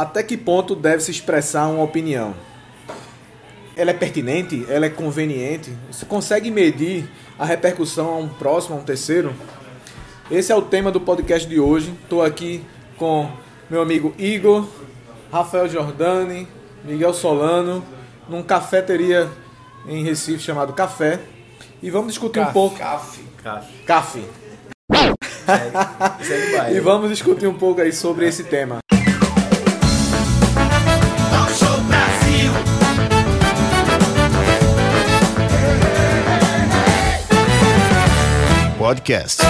Até que ponto deve se expressar uma opinião? Ela é pertinente? Ela é conveniente? Você consegue medir a repercussão a um próximo, a um terceiro? Esse é o tema do podcast de hoje. Estou aqui com meu amigo Igor, Rafael Giordani, Miguel Solano, num cafeteria em Recife chamado Café. E vamos discutir um pouco. Café. Café. Baile. E vamos discutir um pouco aí sobre esse tema. Podcast.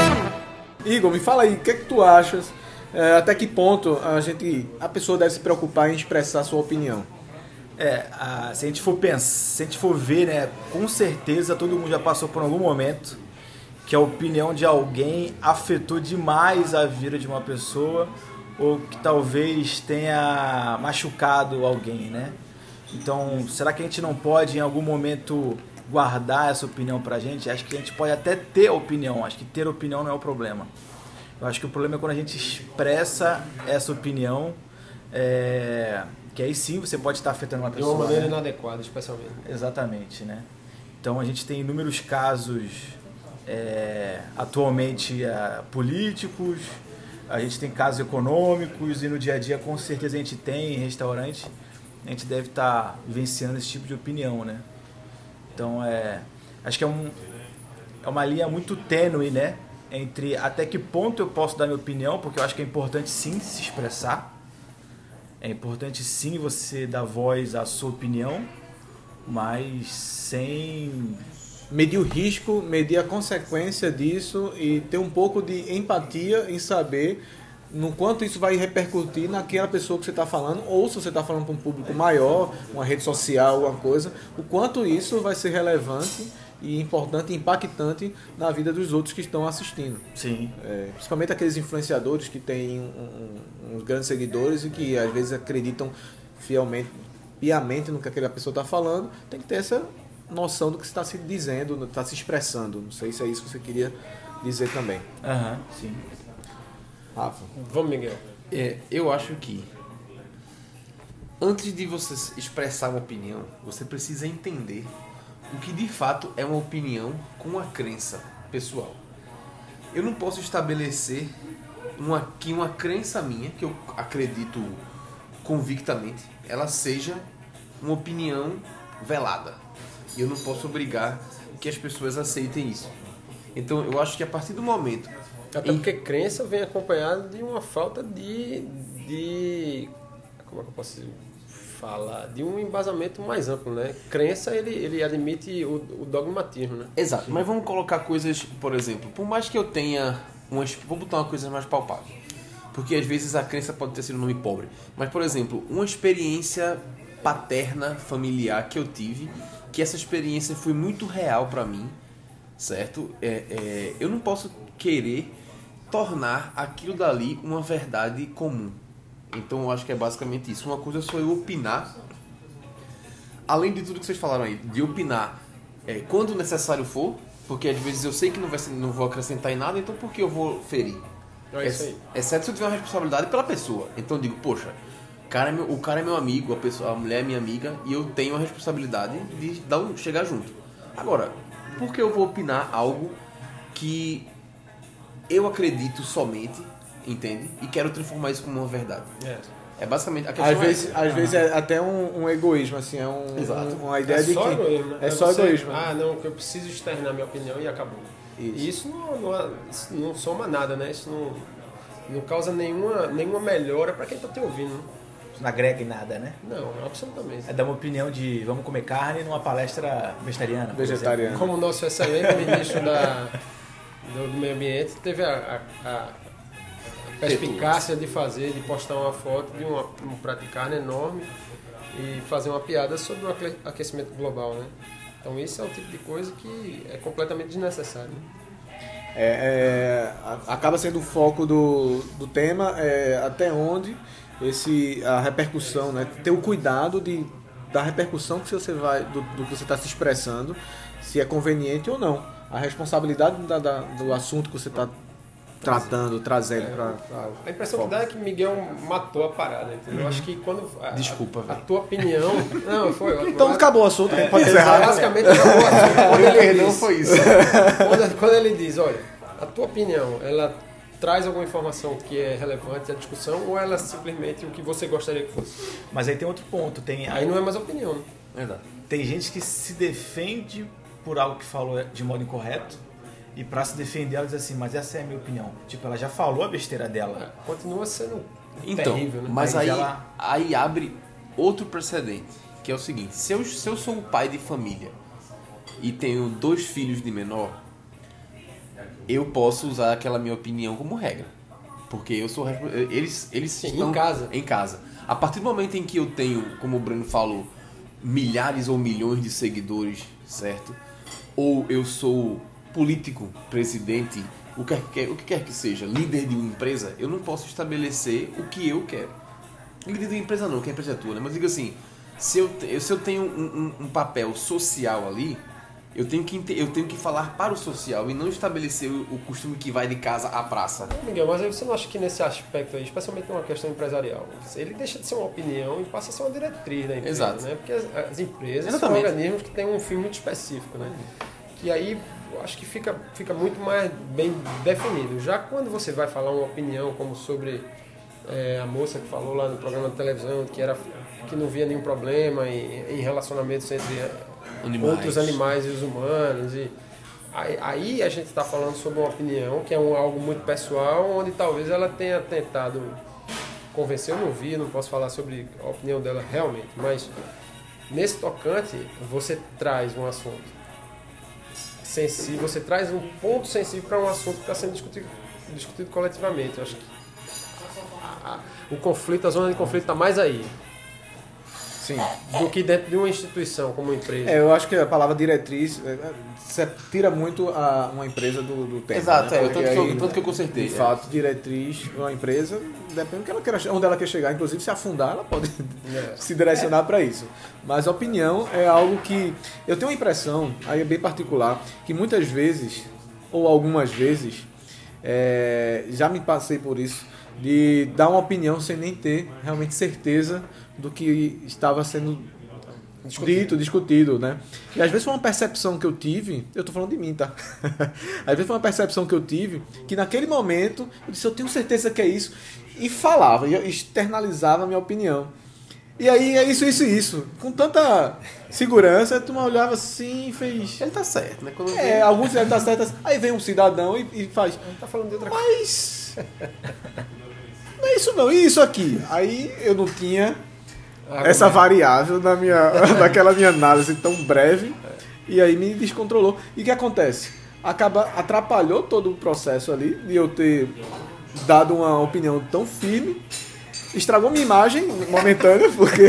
Igor, me fala aí, o que, é que tu achas? é, até que ponto a gente, a pessoa deve se preocupar em expressar sua opinião? É, a- se a gente for pensar, se a gente for ver, né, com certeza todo mundo já passou por algum momento que a opinião de alguém afetou demais a vida de uma pessoa ou que talvez tenha machucado alguém, né? Então, será que a gente não pode em algum momento guardar essa opinião pra gente? Acho que a gente pode até ter opinião, acho que ter opinião não é o problema. Eu acho que o problema é quando a gente expressa essa opinião, é, que aí sim você pode estar afetando uma De pessoa. uma maneira né? inadequada, especialmente. Exatamente, né? Então a gente tem inúmeros casos é, atualmente é, políticos, a gente tem casos econômicos e no dia a dia com certeza a gente tem em restaurante, a gente deve estar vivenciando esse tipo de opinião, né? Então é, acho que é, um, é uma linha muito tênue, né? Entre até que ponto eu posso dar minha opinião, porque eu acho que é importante sim se expressar, é importante sim você dar voz à sua opinião, mas sem. Medir o risco, medir a consequência disso e ter um pouco de empatia em saber no quanto isso vai repercutir naquela pessoa que você está falando, ou se você está falando para um público maior, uma rede social, alguma coisa, o quanto isso vai ser relevante e importante e impactante na vida dos outros que estão assistindo. Sim. É, principalmente aqueles influenciadores que têm um- um- uns grandes seguidores e que às vezes acreditam fielmente, piamente no que aquela pessoa está falando, tem que ter essa noção do que está se dizendo, está se expressando. Não sei se é isso que você queria dizer também. Aham, sim. Rafa. Vamos, Miguel. É, eu acho que antes de você expressar uma opinião, você precisa entender o que de fato é uma opinião com uma crença pessoal. Eu não posso estabelecer uma, que uma crença minha, que eu acredito convictamente, ela seja uma opinião velada. E eu não posso obrigar que as pessoas aceitem isso. Então eu acho que a partir do momento Até em- porque crença vem acompanhada de uma falta de, de. Como é que eu posso falar? De um embasamento mais amplo, né? Crença, ele, ele admite o, o dogmatismo, né? Exato, mas vamos colocar coisas, por exemplo, por mais que eu tenha umas. Vou botar uma coisa mais palpável. Porque às vezes a crença pode ter sido um nome pobre. Mas, por exemplo, uma experiência paterna, familiar que eu tive, que essa experiência foi muito real pra mim, certo? É, é, eu não posso querer tornar aquilo dali uma verdade comum. Então eu acho que é basicamente isso. Uma coisa é só eu opinar além de tudo que vocês falaram aí, de opinar é, quando necessário for, porque às vezes eu sei que não, vai ser- não vou acrescentar em nada, então por que eu vou ferir? É isso aí. Exceto se eu tiver uma responsabilidade pela pessoa. Então eu digo, poxa, cara é meu- o cara é meu amigo, a, pessoa, a mulher é minha amiga, e eu tenho a responsabilidade de dar um, chegar junto. Agora, por que eu vou opinar algo que eu acredito somente, entende? E quero transformar isso como uma verdade. É. É basicamente a questão Às é- vezes, às vezes é até um, um egoísmo, assim, é um, Exato. um- uma ideia É de só que egoísmo, né? é só você- egoísmo. Ah, não, que eu preciso externar minha opinião e acabou. Isso. E isso não, não, isso não soma nada, né? Isso não, não causa nenhuma, nenhuma melhora para quem tá te ouvindo. Não agrega em nada, né? Não, absolutamente. É dar uma opinião de vamos comer carne numa palestra vegetariana. Vegetariana. Como o nosso excelente ministro da, do, Meio Ambiente teve a, a- a perspicácia de fazer, de postar uma foto de uma- um prato de carne enorme e fazer uma piada sobre o aque- aquecimento global, né? Então isso é o tipo de coisa que é completamente desnecessário. né? É, é, a- acaba sendo o foco do, do tema é, até onde esse, a repercussão, né? ter o cuidado de, da repercussão que você vai, do, do que você está se expressando, se é conveniente ou não. A responsabilidade da- da- do assunto que você está tratando, trazendo pra. pra- A impressão que dá é que Miguel matou a parada, entendeu? Eu acho que quando. a- Desculpa, a, a tua opinião. Não, foi ótimo. Então acabou o assunto, É, pode é, encerrar. Basicamente, acabou o assunto. Quando ele diz- foi isso. quando, quando ele diz, olha, a tua opinião, ela traz alguma informação que é relevante à discussão ou ela é simplesmente o que você gostaria que fosse? Mas aí tem outro ponto. Tem, Aí não é mais opinião, né? Verdade. tem gente que se defende por algo que falou de modo incorreto. E pra se defender, ela diz assim, mas essa é a minha opinião. Tipo, ela já falou a besteira dela. Continua sendo Então, terrível, né? mas Mas aí, ela- aí abre outro precedente, que é o seguinte, se eu, se eu sou um pai de família e tenho dois filhos de menor, eu posso usar aquela minha opinião como regra. Porque eu sou respo- eles eles Sim, estão em casa. em casa. A partir do momento em que eu tenho, como o Bruno falou, milhares ou milhões de seguidores, certo? Ou eu sou político, presidente, o que quer, o que quer que seja, líder de uma empresa, eu não posso estabelecer o que eu quero. Líder de uma empresa não, que a empresa é tua, né? Mas diga assim, se eu, se eu tenho um, um- um papel social ali, eu tenho, que, eu tenho que falar para o social e não estabelecer o, costume que vai de casa à praça. Miguel, mas você não acha que nesse aspecto aí, especialmente numa questão empresarial, ele deixa de ser uma opinião e passa a ser uma diretriz da empresa, Exato. né? Porque as, as empresas Exatamente. são organismos que têm um fim muito específico, né? Que aí eu acho que fica, fica muito mais bem definido. Já quando você vai falar uma opinião como sobre é, a moça que falou lá no programa de televisão que era que não via nenhum problema em, em relacionamentos entre Animais. outros animais e os humanos. E aí, a gente está falando sobre uma opinião que é um, algo muito pessoal, onde talvez ela tenha tentado convencer. Eu não vi, não posso falar sobre a opinião dela realmente, mas nesse tocante você traz um assunto sensível, você traz um ponto sensível para um assunto que está sendo discutido, discutido coletivamente. Eu acho que o conflito, a zona de conflito está mais aí Sim. do que dentro de uma instituição como uma empresa. É, eu acho que a palavra diretriz é, é, tira muito a, uma empresa do, do tema. Exato, né? é, tanto que eu- aí, tanto que eu consertei, De é. fato, diretriz, uma empresa, depende do que ela queira, onde ela quer chegar. Inclusive, se afundar, ela pode É. se direcionar para isso. Mas opinião é algo que eu tenho a impressão, aí é bem particular, que muitas vezes, ou algumas vezes, é, já me passei por isso, de dar uma opinião sem nem ter realmente certeza do que estava sendo dito, discutido, né? E às vezes foi uma percepção que eu tive, eu tô falando de mim, tá? às vezes foi uma percepção que eu tive, que naquele momento eu disse, eu tenho certeza que é isso, e falava, e externalizava a minha opinião. E aí é isso, isso isso. Com tanta segurança, tu olhava assim e fez. Ele tá certo, né? Quando É, alguns devem estar certos. Aí vem um cidadão e, e faz. Gente tá falando de outra coisa. Mas. Não é isso não, e isso aqui? Aí eu não tinha essa variável na minha, naquela minha análise tão breve e aí me descontrolou. E o que acontece? Acaba, atrapalhou todo o processo ali de eu ter dado uma opinião tão firme. Estragou minha imagem momentânea, porque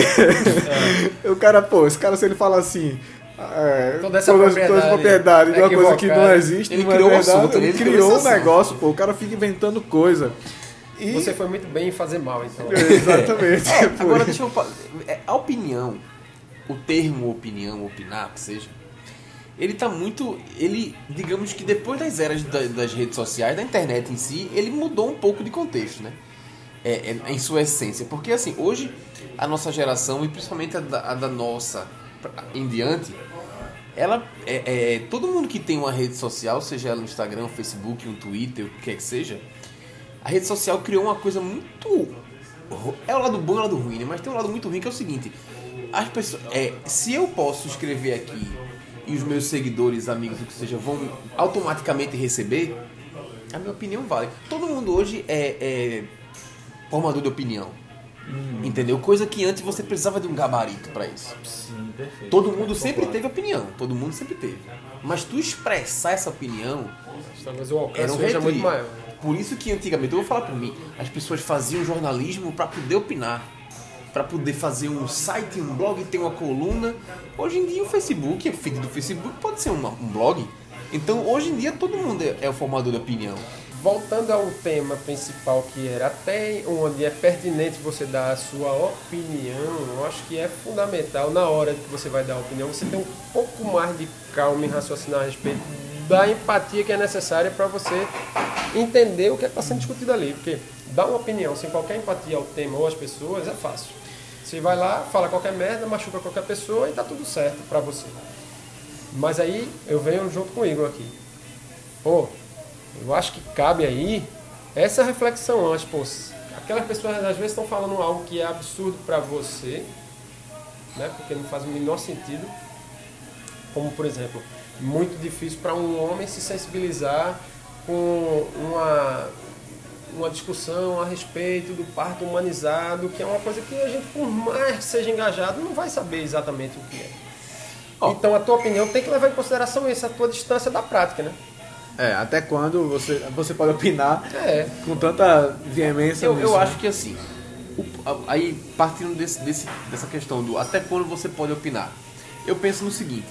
o cara, pô, esse cara se ele fala assim. É, Toda essa todas, propriedade propriedades de uma coisa que não existe, Ele não é criou um verdade, assunto, ele criou um negócio, pô, o cara fica inventando coisa. E, Você foi muito bem em fazer mal, então. Exatamente. É, agora deixa eu é, A opinião, o termo opinião, opinar, que seja, ele tá muito. Ele, digamos que depois das eras da- das redes sociais, da internet em si, ele mudou um pouco de contexto, né? É, é, em sua essência. Porque assim, hoje a nossa geração, e principalmente a da, a da nossa em diante, ela é, é- todo mundo que tem uma rede social, seja ela um Instagram, um Facebook, um Twitter, o que quer que seja, a rede social criou uma coisa muito é o lado bom e o lado ruim, né? Mas tem um lado muito ruim que é o seguinte: as pessoas, é, se eu posso escrever aqui e os meus seguidores, amigos, o que seja, vão automaticamente receber, a minha opinião vale. Todo mundo hoje é, é formador de opinião. Entendeu? Coisa que antes você precisava de um gabarito pra isso. Sim, perfeito. Todo mundo sempre teve opinião, todo mundo sempre teve. Mas tu expressar essa opinião Talvez o alcance era um seja retweet. muito maior. Por isso que antigamente, eu vou falar por mim, as pessoas faziam jornalismo para poder opinar, para poder fazer um site, um blog, ter uma coluna. Hoje em dia o Facebook, o feed do Facebook pode ser uma- um blog. Então hoje em dia todo mundo é, é o formador de opinião. Voltando ao tema principal que era até onde é pertinente você dar a sua opinião, eu acho que é fundamental na hora que você vai dar a opinião você ter um pouco mais de calma em raciocinar a respeito da empatia que é necessária para você entender o que está sendo discutido ali. Porque dar uma opinião sem qualquer empatia ao tema ou às pessoas é fácil. Você vai lá, fala qualquer merda, machuca qualquer pessoa e tá tudo certo para você. Mas aí eu venho junto com o Igor aqui. Pô, eu acho que cabe aí essa reflexão antes, pô, aquelas pessoas às vezes estão falando algo que é absurdo para você, né? Porque não faz o menor sentido. Como por exemplo, muito difícil para um homem se sensibilizar com uma uma discussão a respeito do parto humanizado, que é uma coisa que a gente, por mais que seja engajado, não vai saber exatamente o que é. Oh. Então a tua opinião tem que levar em consideração isso, a tua distância da prática, né? É, até quando você, você pode opinar é. com tanta veemência? Eu, eu acho que assim, o, aí partindo desse, desse, dessa questão do até quando você pode opinar, eu penso no seguinte,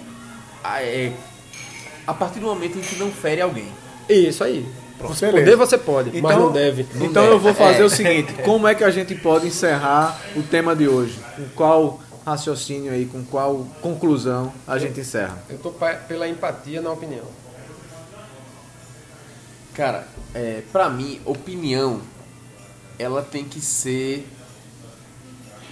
a, é, a partir do momento em que não fere alguém. Isso aí. Você poder você pode, então, mas não deve. Não então deve. eu vou fazer é. o seguinte: como é que a gente pode encerrar o tema de hoje? Com qual raciocínio aí, com qual conclusão a gente encerra? Eu estou pela empatia na opinião. Cara, é, pra mim, opinião, ela tem que ser.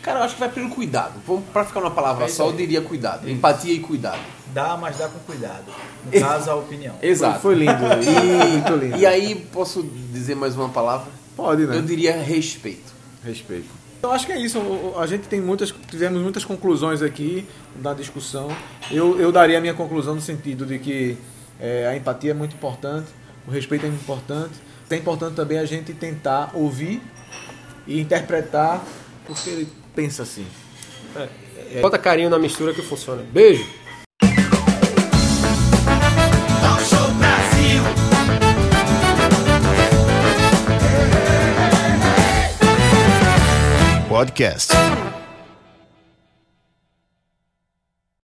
Cara, eu acho que vai pelo cuidado. Pra ficar uma palavra é só, eu diria cuidado. Empatia e cuidado. Dá, mas dá com cuidado. No caso, a opinião. Exato. Foi, foi lindo. E, muito lindo. E aí, posso dizer mais uma palavra? Pode, né? Eu diria respeito. Respeito. Eu acho que é isso. A gente tem muitas, tivemos muitas conclusões aqui na discussão. Eu, eu daria a minha conclusão no sentido de que é, a empatia é muito importante o respeito é importante. É importante também a gente tentar ouvir e interpretar porque ele pensa assim. É, é. Bota carinho na mistura que funciona. Beijo! Podcast.